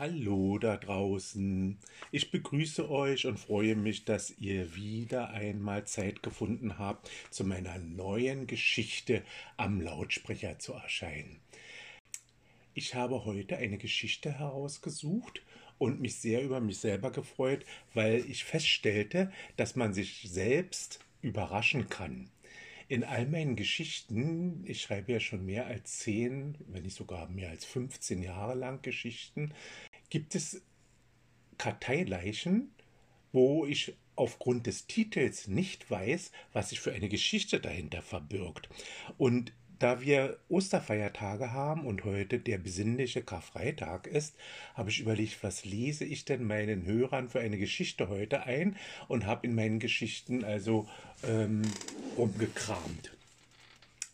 Hallo da draußen. Ich begrüße euch und freue mich, dass ihr wieder einmal Zeit gefunden habt, zu meiner neuen Geschichte am Lautsprecher zu erscheinen. Ich habe heute eine Geschichte herausgesucht und mich sehr über mich selber gefreut, weil ich feststellte, dass man sich selbst überraschen kann. In all meinen Geschichten, ich schreibe ja schon mehr als zehn, wenn nicht sogar mehr als 15 Jahre lang Geschichten, gibt es Karteileichen, wo ich aufgrund des Titels nicht weiß, was sich für eine Geschichte dahinter verbirgt. Und da wir Osterfeiertage haben und heute der besinnliche Karfreitag ist, habe ich überlegt, was lese ich denn meinen Hörern für eine Geschichte heute ein und habe in meinen Geschichten also ähm, rumgekramt.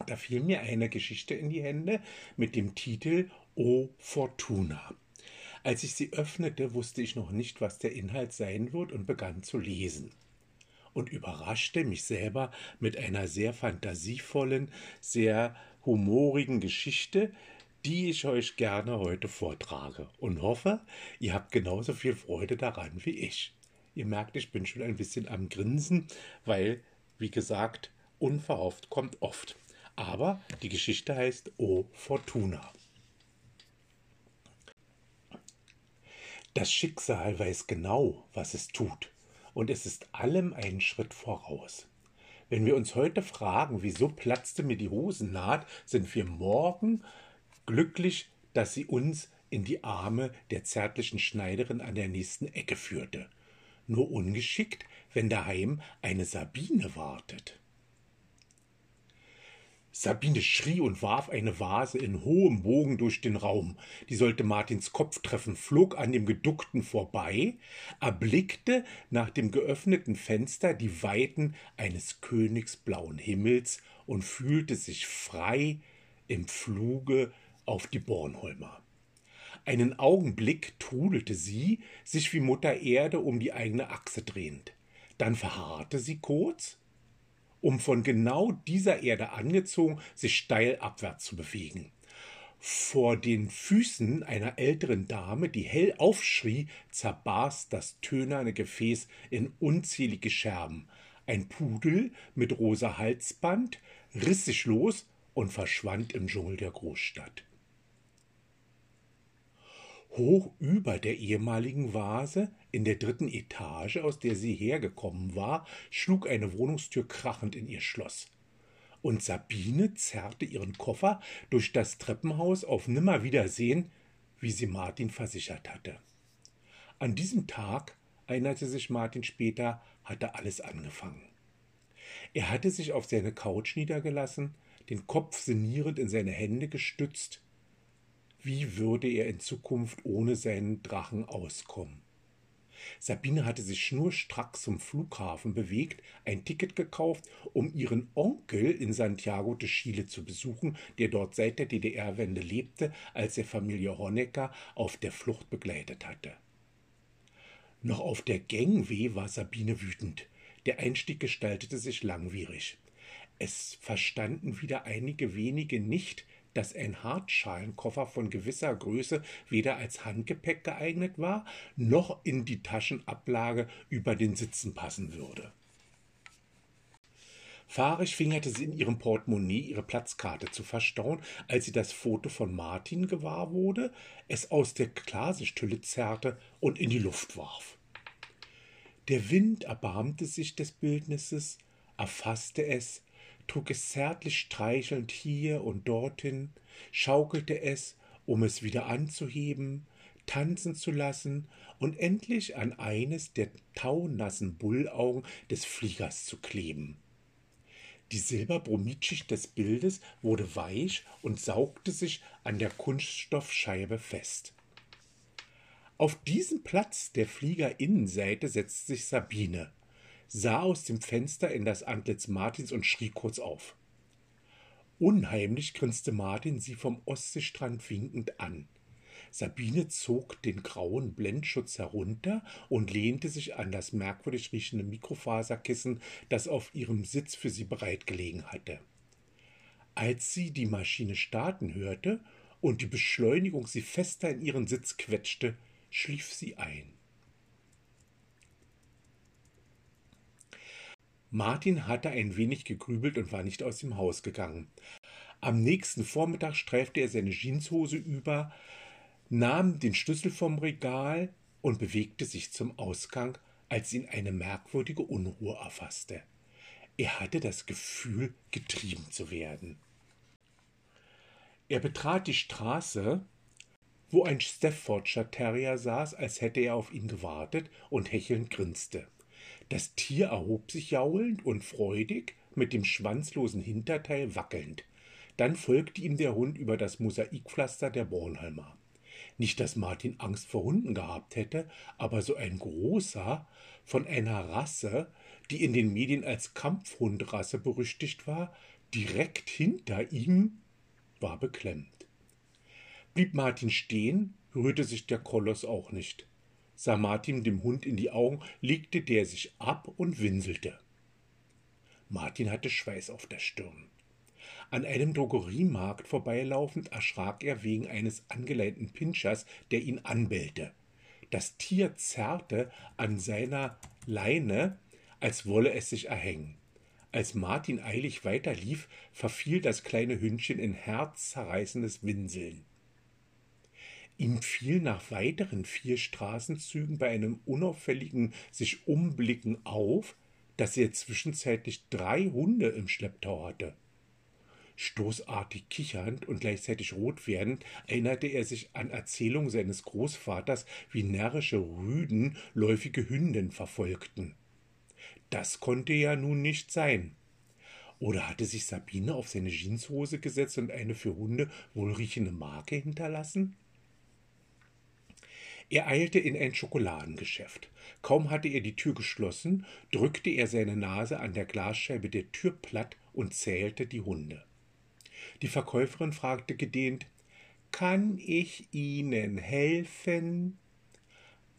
Da fiel mir eine Geschichte in die Hände mit dem Titel O Fortuna. Als ich sie öffnete, wusste ich noch nicht, was der Inhalt sein wird und begann zu lesen und überraschte mich selber mit einer sehr fantasievollen, sehr humorigen Geschichte, die ich euch gerne heute vortrage und hoffe, ihr habt genauso viel Freude daran wie ich. Ihr merkt, ich bin schon ein bisschen am Grinsen, weil, wie gesagt, unverhofft kommt oft. Aber die Geschichte heißt O Fortuna. Das Schicksal weiß genau, was es tut und es ist allem einen Schritt voraus. Wenn wir uns heute fragen, wieso platzte mir die Hosennaht, sind wir morgen glücklich, dass sie uns in die Arme der zärtlichen Schneiderin an der nächsten Ecke führte. Nur ungeschickt, wenn daheim eine Sabine wartet. Sabine schrie und warf eine Vase in hohem Bogen durch den Raum. Die sollte Martins Kopf treffen, flog an dem Geduckten vorbei, erblickte nach dem geöffneten Fenster die Weiten eines königsblauen Himmels und fühlte sich frei im Fluge auf die Bornholmer. Einen Augenblick trudelte sie, sich wie Mutter Erde um die eigene Achse drehend. Dann verharrte sie kurz, um von genau dieser Erde angezogen sich steil abwärts zu bewegen. Vor den Füßen einer älteren Dame, die hell aufschrie, zerbarst das tönerne Gefäß in unzählige Scherben. Ein Pudel mit rosa Halsband riss sich los und verschwand im Dschungel der Großstadt. Hoch über der ehemaligen Vase, in der dritten Etage, aus der sie hergekommen war, schlug eine Wohnungstür krachend in ihr Schloss. Und Sabine zerrte ihren Koffer durch das Treppenhaus auf Nimmerwiedersehen, wie sie Martin versichert hatte. An diesem Tag, erinnerte sich Martin später, hatte alles angefangen. Er hatte sich auf seine Couch niedergelassen, den Kopf sinnierend in seine Hände gestützt, wie würde er in Zukunft ohne seinen Drachen auskommen? Sabine hatte sich schnurstracks zum Flughafen bewegt, ein Ticket gekauft, um ihren Onkel in Santiago de Chile zu besuchen, der dort seit der DDR-Wende lebte, als er Familie Honecker auf der Flucht begleitet hatte. Noch auf der Gangway war Sabine wütend. Der Einstieg gestaltete sich langwierig. Es verstanden wieder einige wenige nicht, dass ein Hartschalenkoffer von gewisser Größe weder als Handgepäck geeignet war, noch in die Taschenablage über den Sitzen passen würde. Fahrig fingerte sie in ihrem Portemonnaie ihre Platzkarte zu verstauen, als sie das Foto von Martin gewahr wurde, es aus der Glasichtülle zerrte und in die Luft warf. Der Wind erbarmte sich des Bildnisses, erfasste es, trug es zärtlich streichelnd hier und dorthin, schaukelte es, um es wieder anzuheben, tanzen zu lassen und endlich an eines der taunassen Bullaugen des Fliegers zu kleben. Die Silberbromitschicht des Bildes wurde weich und saugte sich an der Kunststoffscheibe fest. Auf diesen Platz der Fliegerinnenseite setzte sich Sabine, sah aus dem Fenster in das Antlitz Martins und schrie kurz auf. Unheimlich grinste Martin sie vom Ostseestrand winkend an. Sabine zog den grauen Blendschutz herunter und lehnte sich an das merkwürdig riechende Mikrofaserkissen, das auf ihrem Sitz für sie bereitgelegen hatte. Als sie die Maschine starten hörte und die Beschleunigung sie fester in ihren Sitz quetschte, schlief sie ein. Martin hatte ein wenig gegrübelt und war nicht aus dem Haus gegangen. Am nächsten Vormittag streifte er seine Jeanshose über, nahm den Schlüssel vom Regal und bewegte sich zum Ausgang, als ihn eine merkwürdige Unruhe erfasste. Er hatte das Gefühl, getrieben zu werden. Er betrat die Straße, wo ein Staffordshire Terrier saß, als hätte er auf ihn gewartet und hechelnd grinste. Das Tier erhob sich jaulend und freudig, mit dem schwanzlosen Hinterteil wackelnd. Dann folgte ihm der Hund über das Mosaikpflaster der Bornholmer. Nicht, dass Martin Angst vor Hunden gehabt hätte, aber so ein großer, von einer Rasse, die in den Medien als Kampfhundrasse berüchtigt war, direkt hinter ihm, war beklemmt. Blieb Martin stehen, rührte sich der Koloss auch nicht sah Martin dem Hund in die Augen, legte der sich ab und winselte. Martin hatte Schweiß auf der Stirn. An einem Drogeriemarkt vorbeilaufend erschrak er wegen eines angeleinten Pinschers, der ihn anbellte. Das Tier zerrte an seiner Leine, als wolle es sich erhängen. Als Martin eilig weiterlief, verfiel das kleine Hündchen in herzzerreißendes Winseln. Ihm fiel nach weiteren vier Straßenzügen bei einem unauffälligen sich Umblicken auf, dass er zwischenzeitlich drei Hunde im Schlepptau hatte. Stoßartig kichernd und gleichzeitig rot werdend erinnerte er sich an Erzählungen seines Großvaters, wie närrische Rüden läufige Hünden verfolgten. Das konnte ja nun nicht sein. Oder hatte sich Sabine auf seine Jeanshose gesetzt und eine für Hunde wohlriechende Marke hinterlassen? Er eilte in ein Schokoladengeschäft. Kaum hatte er die Tür geschlossen, drückte er seine Nase an der Glasscheibe der Tür platt und zählte die Hunde. Die Verkäuferin fragte gedehnt Kann ich Ihnen helfen?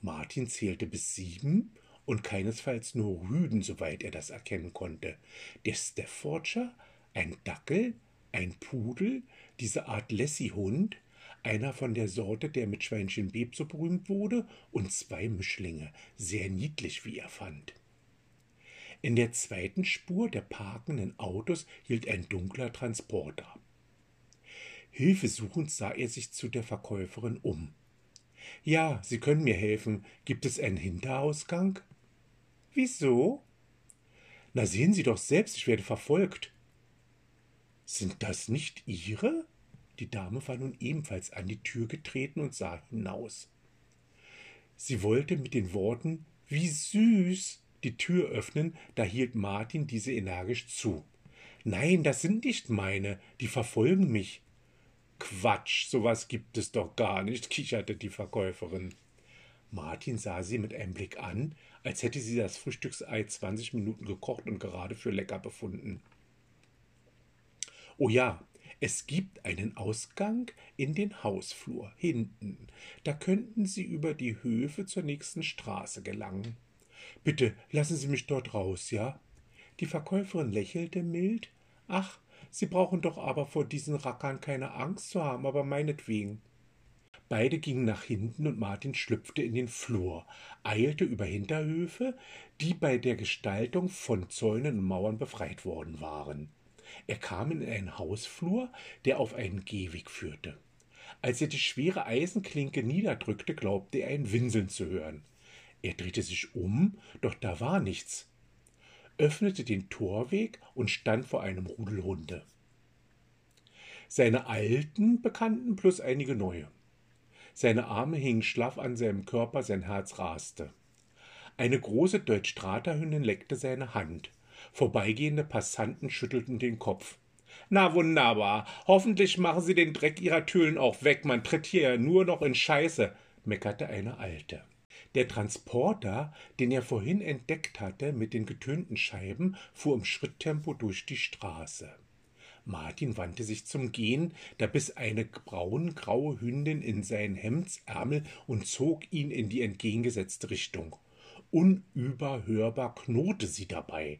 Martin zählte bis sieben und keinesfalls nur Rüden, soweit er das erkennen konnte. Der Staffordshire, ein Dackel, ein Pudel, diese Art Lassie-Hund, einer von der Sorte, der mit Schweinchen Beb so berühmt wurde, und zwei Mischlinge, sehr niedlich, wie er fand. In der zweiten Spur der parkenden Autos hielt ein dunkler Transporter. Hilfesuchend sah er sich zu der Verkäuferin um. Ja, Sie können mir helfen. Gibt es einen Hinterausgang? Wieso? Na, sehen Sie doch selbst, ich werde verfolgt. Sind das nicht Ihre? Die Dame war nun ebenfalls an die Tür getreten und sah hinaus. Sie wollte mit den Worten Wie süß die Tür öffnen, da hielt Martin diese energisch zu. Nein, das sind nicht meine, die verfolgen mich. Quatsch, sowas gibt es doch gar nicht, kicherte die Verkäuferin. Martin sah sie mit einem Blick an, als hätte sie das Frühstücksei zwanzig Minuten gekocht und gerade für lecker befunden. Oh ja, es gibt einen Ausgang in den Hausflur hinten. Da könnten Sie über die Höfe zur nächsten Straße gelangen. Bitte lassen Sie mich dort raus, ja? Die Verkäuferin lächelte mild. Ach, Sie brauchen doch aber vor diesen Rackern keine Angst zu haben, aber meinetwegen. Beide gingen nach hinten und Martin schlüpfte in den Flur, eilte über Hinterhöfe, die bei der Gestaltung von Zäunen und Mauern befreit worden waren. Er kam in einen Hausflur, der auf einen Gehweg führte. Als er die schwere Eisenklinke niederdrückte, glaubte er ein Winseln zu hören. Er drehte sich um, doch da war nichts, öffnete den Torweg und stand vor einem Rudel Hunde. Seine alten Bekannten plus einige neue. Seine Arme hingen schlaff an seinem Körper, sein Herz raste. Eine große Deutschstraterhündin leckte seine Hand. Vorbeigehende Passanten schüttelten den Kopf. Na wunderbar. Hoffentlich machen Sie den Dreck Ihrer Türen auch weg. Man tritt hier ja nur noch in Scheiße, meckerte eine Alte. Der Transporter, den er vorhin entdeckt hatte mit den getönten Scheiben, fuhr im Schritttempo durch die Straße. Martin wandte sich zum Gehen, da biss eine braungraue Hündin in seinen Hemdsärmel und zog ihn in die entgegengesetzte Richtung. Unüberhörbar knurrte sie dabei.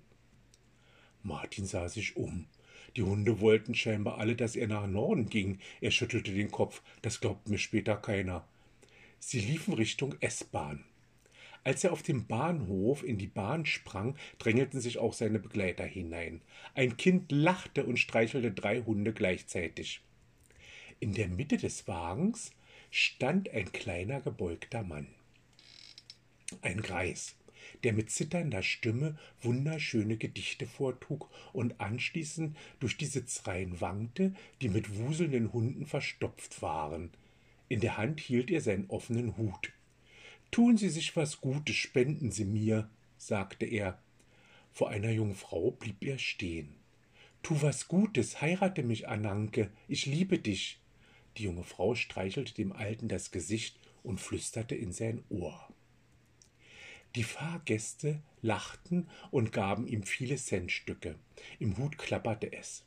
Martin sah sich um. Die Hunde wollten scheinbar alle, dass er nach Norden ging. Er schüttelte den Kopf. Das glaubt mir später keiner. Sie liefen Richtung S-Bahn. Als er auf dem Bahnhof in die Bahn sprang, drängelten sich auch seine Begleiter hinein. Ein Kind lachte und streichelte drei Hunde gleichzeitig. In der Mitte des Wagens stand ein kleiner gebeugter Mann. Ein Greis, der mit zitternder Stimme wunderschöne Gedichte vortrug und anschließend durch die Sitzreihen wankte, die mit wuselnden Hunden verstopft waren. In der Hand hielt er seinen offenen Hut. Tun Sie sich was Gutes, spenden Sie mir, sagte er. Vor einer jungen Frau blieb er stehen. Tu was Gutes, heirate mich, Ananke, ich liebe dich. Die junge Frau streichelte dem Alten das Gesicht und flüsterte in sein Ohr. Die Fahrgäste lachten und gaben ihm viele Centstücke. Im Hut klapperte es.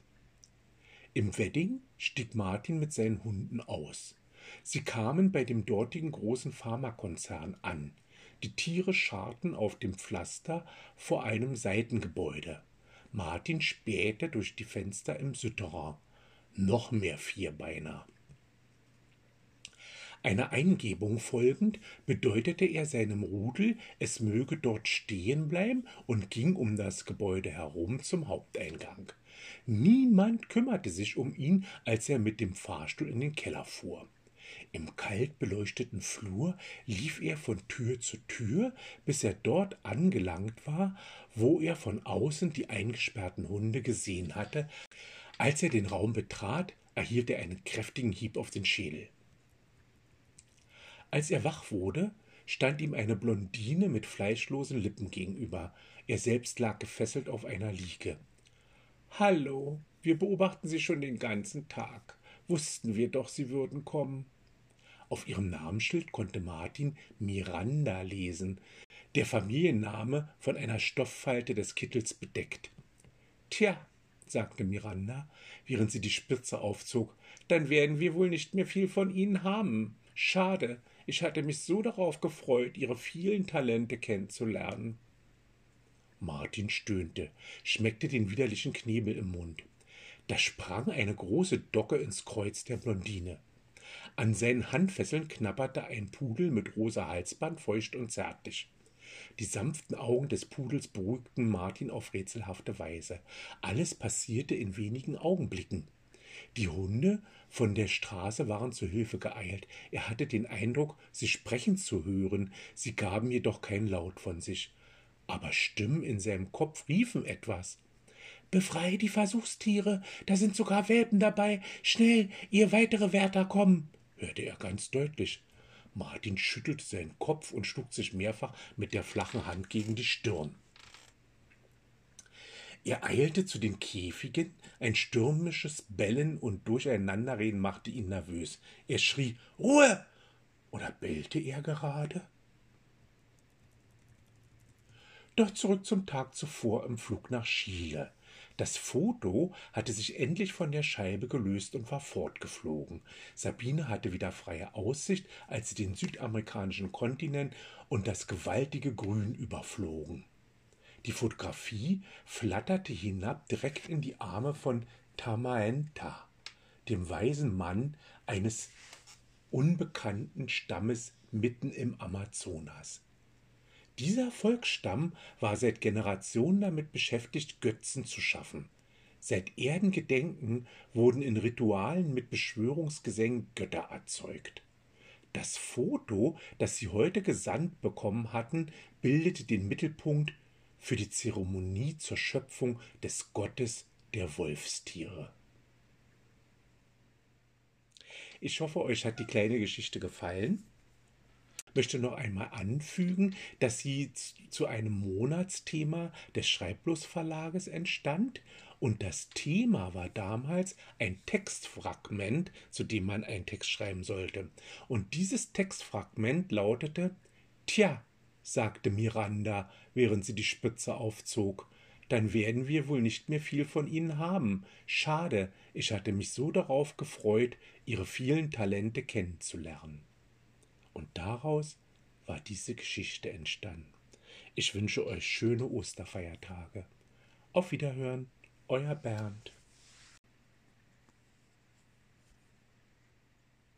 Im Wedding stieg Martin mit seinen Hunden aus. Sie kamen bei dem dortigen großen Pharmakonzern an. Die Tiere scharten auf dem Pflaster vor einem Seitengebäude. Martin spähte durch die Fenster im Souterrain. Noch mehr Vierbeiner. Einer Eingebung folgend bedeutete er seinem Rudel, es möge dort stehen bleiben und ging um das Gebäude herum zum Haupteingang. Niemand kümmerte sich um ihn, als er mit dem Fahrstuhl in den Keller fuhr. Im kalt beleuchteten Flur lief er von Tür zu Tür, bis er dort angelangt war, wo er von außen die eingesperrten Hunde gesehen hatte. Als er den Raum betrat, erhielt er einen kräftigen Hieb auf den Schädel. Als er wach wurde, stand ihm eine Blondine mit fleischlosen Lippen gegenüber. Er selbst lag gefesselt auf einer Liege. Hallo, wir beobachten Sie schon den ganzen Tag. Wussten wir doch, Sie würden kommen. Auf ihrem Namensschild konnte Martin Miranda lesen, der Familienname von einer Stofffalte des Kittels bedeckt. Tja, sagte Miranda, während sie die Spitze aufzog, dann werden wir wohl nicht mehr viel von Ihnen haben. Schade, ich hatte mich so darauf gefreut, Ihre vielen Talente kennenzulernen. Martin stöhnte, schmeckte den widerlichen Knebel im Mund. Da sprang eine große Docke ins Kreuz der Blondine. An seinen Handfesseln knabberte ein Pudel mit rosa Halsband feucht und zärtlich. Die sanften Augen des Pudels beruhigten Martin auf rätselhafte Weise. Alles passierte in wenigen Augenblicken. Die Hunde von der Straße waren zu Hilfe geeilt. Er hatte den Eindruck, sie sprechen zu hören, sie gaben jedoch kein Laut von sich. Aber Stimmen in seinem Kopf riefen etwas. Befreie die Versuchstiere, da sind sogar Welpen dabei. Schnell, ihr weitere Wärter kommen hörte er ganz deutlich. Martin schüttelte seinen Kopf und schlug sich mehrfach mit der flachen Hand gegen die Stirn. Er eilte zu den Käfigen, ein stürmisches Bellen und Durcheinanderreden machte ihn nervös. Er schrie Ruhe. Oder bellte er gerade? Doch zurück zum Tag zuvor im Flug nach Chile. Das Foto hatte sich endlich von der Scheibe gelöst und war fortgeflogen. Sabine hatte wieder freie Aussicht, als sie den südamerikanischen Kontinent und das gewaltige Grün überflogen. Die Fotografie flatterte hinab direkt in die Arme von Tamaenta, dem weisen Mann eines unbekannten Stammes mitten im Amazonas. Dieser Volksstamm war seit Generationen damit beschäftigt, Götzen zu schaffen. Seit Erdengedenken wurden in Ritualen mit Beschwörungsgesängen Götter erzeugt. Das Foto, das sie heute gesandt bekommen hatten, bildete den Mittelpunkt für die Zeremonie zur Schöpfung des Gottes der Wolfstiere. Ich hoffe, euch hat die kleine Geschichte gefallen möchte noch einmal anfügen, dass sie zu einem Monatsthema des Schreiblos Verlages entstand und das Thema war damals ein Textfragment, zu dem man einen Text schreiben sollte. Und dieses Textfragment lautete Tja, sagte Miranda, während sie die Spitze aufzog, dann werden wir wohl nicht mehr viel von Ihnen haben. Schade, ich hatte mich so darauf gefreut, Ihre vielen Talente kennenzulernen. Und daraus war diese Geschichte entstanden. Ich wünsche euch schöne Osterfeiertage. Auf Wiederhören, euer Bernd.